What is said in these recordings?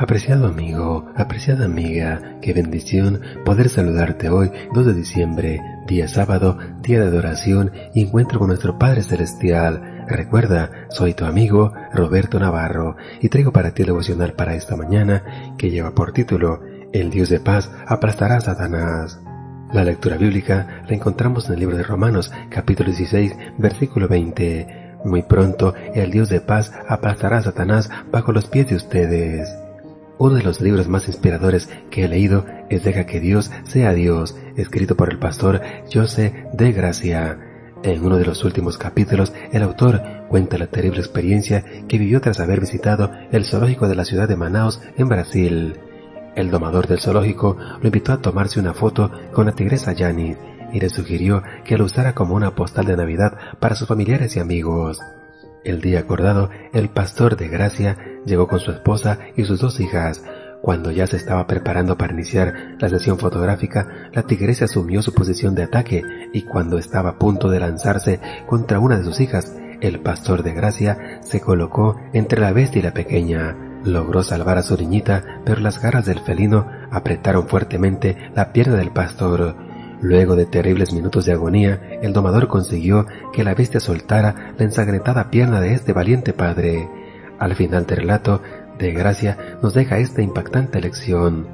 Apreciado amigo, apreciada amiga, qué bendición poder saludarte hoy, 2 de diciembre, día sábado, día de adoración y encuentro con nuestro Padre Celestial. Recuerda, soy tu amigo Roberto Navarro y traigo para ti el devocional para esta mañana que lleva por título El Dios de paz aplastará a Satanás. La lectura bíblica la encontramos en el libro de Romanos, capítulo 16, versículo 20. Muy pronto el Dios de paz aplastará a Satanás bajo los pies de ustedes. Uno de los libros más inspiradores que he leído es Deja que Dios sea Dios, escrito por el pastor José de Gracia. En uno de los últimos capítulos, el autor cuenta la terrible experiencia que vivió tras haber visitado el zoológico de la ciudad de Manaus, en Brasil. El domador del zoológico lo invitó a tomarse una foto con la tigresa Janis y le sugirió que lo usara como una postal de Navidad para sus familiares y amigos. El día acordado, el pastor de Gracia llegó con su esposa y sus dos hijas. Cuando ya se estaba preparando para iniciar la sesión fotográfica, la tigresa asumió su posición de ataque y cuando estaba a punto de lanzarse contra una de sus hijas, el pastor de Gracia se colocó entre la bestia y la pequeña. Logró salvar a su niñita, pero las garras del felino apretaron fuertemente la pierna del pastor. Luego de terribles minutos de agonía, el domador consiguió que la bestia soltara la ensangrentada pierna de este valiente padre. Al final del relato, de gracia, nos deja esta impactante lección.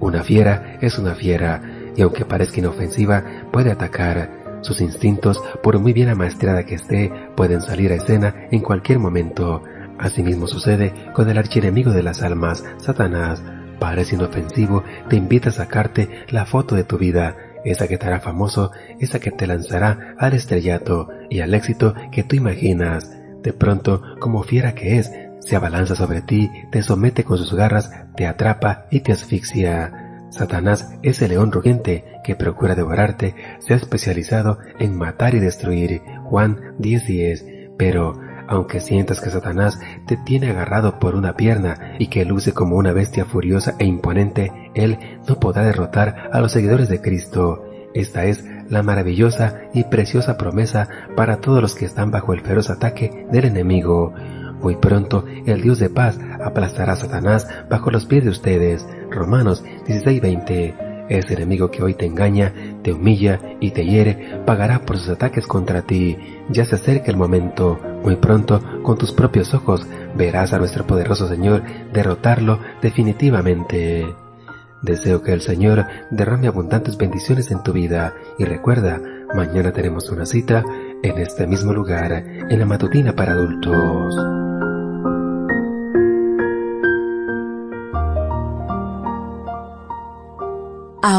Una fiera es una fiera, y aunque parezca inofensiva, puede atacar. Sus instintos, por muy bien amaestrada que esté, pueden salir a escena en cualquier momento. Asimismo sucede con el archienemigo de las almas, Satanás. Parece inofensivo, te invita a sacarte la foto de tu vida, esa que te hará famoso, esa que te lanzará al estrellato y al éxito que tú imaginas. De pronto, como fiera que es, se abalanza sobre ti, te somete con sus garras, te atrapa y te asfixia. Satanás es el león rugiente que procura devorarte, se ha especializado en matar y destruir. Juan 10:10. Pero, aunque sientas que Satanás te tiene agarrado por una pierna y que luce como una bestia furiosa e imponente, él no podrá derrotar a los seguidores de Cristo. Esta es la maravillosa y preciosa promesa para todos los que están bajo el feroz ataque del enemigo. Muy pronto el Dios de paz aplastará a Satanás bajo los pies de ustedes. Romanos 16:20. Ese enemigo que hoy te engaña, te humilla y te hiere, pagará por sus ataques contra ti. Ya se acerca el momento. Muy pronto, con tus propios ojos, verás a nuestro poderoso Señor derrotarlo definitivamente. Deseo que el Señor derrame abundantes bendiciones en tu vida y recuerda, mañana tenemos una cita en este mismo lugar, en la matutina para adultos.